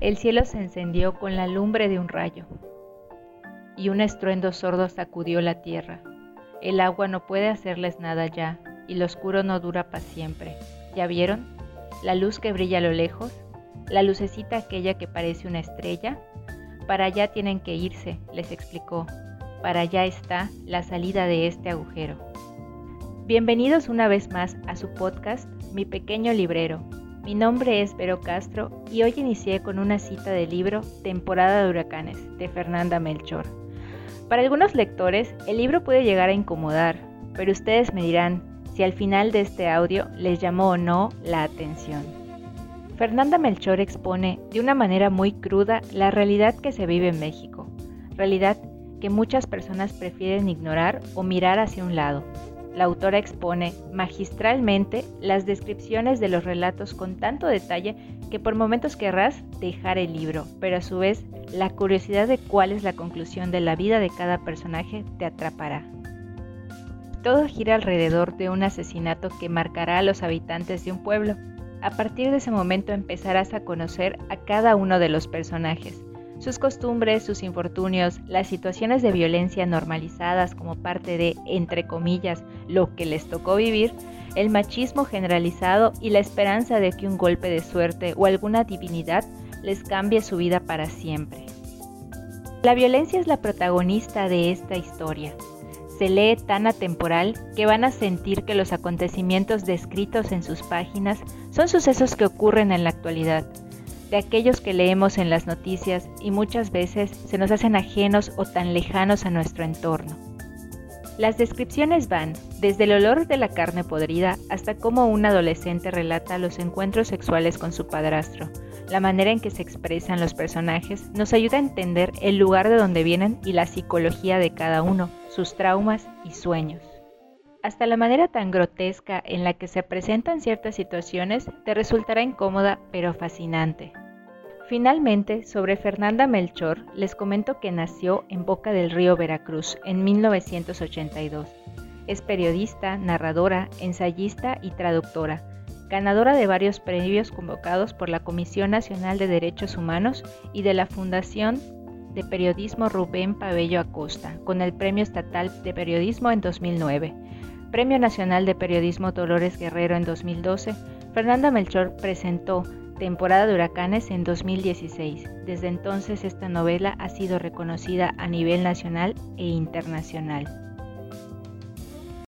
El cielo se encendió con la lumbre de un rayo, y un estruendo sordo sacudió la tierra. El agua no puede hacerles nada ya, y lo oscuro no dura para siempre. ¿Ya vieron? La luz que brilla a lo lejos, la lucecita aquella que parece una estrella. Para allá tienen que irse, les explicó. Para allá está la salida de este agujero. Bienvenidos una vez más a su podcast, Mi Pequeño Librero. Mi nombre es Vero Castro y hoy inicié con una cita del libro Temporada de Huracanes de Fernanda Melchor. Para algunos lectores, el libro puede llegar a incomodar, pero ustedes me dirán si al final de este audio les llamó o no la atención. Fernanda Melchor expone de una manera muy cruda la realidad que se vive en México, realidad que muchas personas prefieren ignorar o mirar hacia un lado. La autora expone magistralmente las descripciones de los relatos con tanto detalle que por momentos querrás dejar el libro, pero a su vez la curiosidad de cuál es la conclusión de la vida de cada personaje te atrapará. Todo gira alrededor de un asesinato que marcará a los habitantes de un pueblo. A partir de ese momento empezarás a conocer a cada uno de los personajes, sus costumbres, sus infortunios, las situaciones de violencia normalizadas como parte de, entre comillas, lo que les tocó vivir, el machismo generalizado y la esperanza de que un golpe de suerte o alguna divinidad les cambie su vida para siempre. La violencia es la protagonista de esta historia. Se lee tan atemporal que van a sentir que los acontecimientos descritos en sus páginas son sucesos que ocurren en la actualidad, de aquellos que leemos en las noticias y muchas veces se nos hacen ajenos o tan lejanos a nuestro entorno. Las descripciones van desde el olor de la carne podrida hasta cómo un adolescente relata los encuentros sexuales con su padrastro. La manera en que se expresan los personajes nos ayuda a entender el lugar de donde vienen y la psicología de cada uno, sus traumas y sueños. Hasta la manera tan grotesca en la que se presentan ciertas situaciones te resultará incómoda pero fascinante. Finalmente, sobre Fernanda Melchor, les comento que nació en Boca del Río Veracruz en 1982. Es periodista, narradora, ensayista y traductora, ganadora de varios premios convocados por la Comisión Nacional de Derechos Humanos y de la Fundación de Periodismo Rubén Pabello Acosta, con el Premio Estatal de Periodismo en 2009, Premio Nacional de Periodismo Dolores Guerrero en 2012, Fernanda Melchor presentó temporada de huracanes en 2016. Desde entonces esta novela ha sido reconocida a nivel nacional e internacional.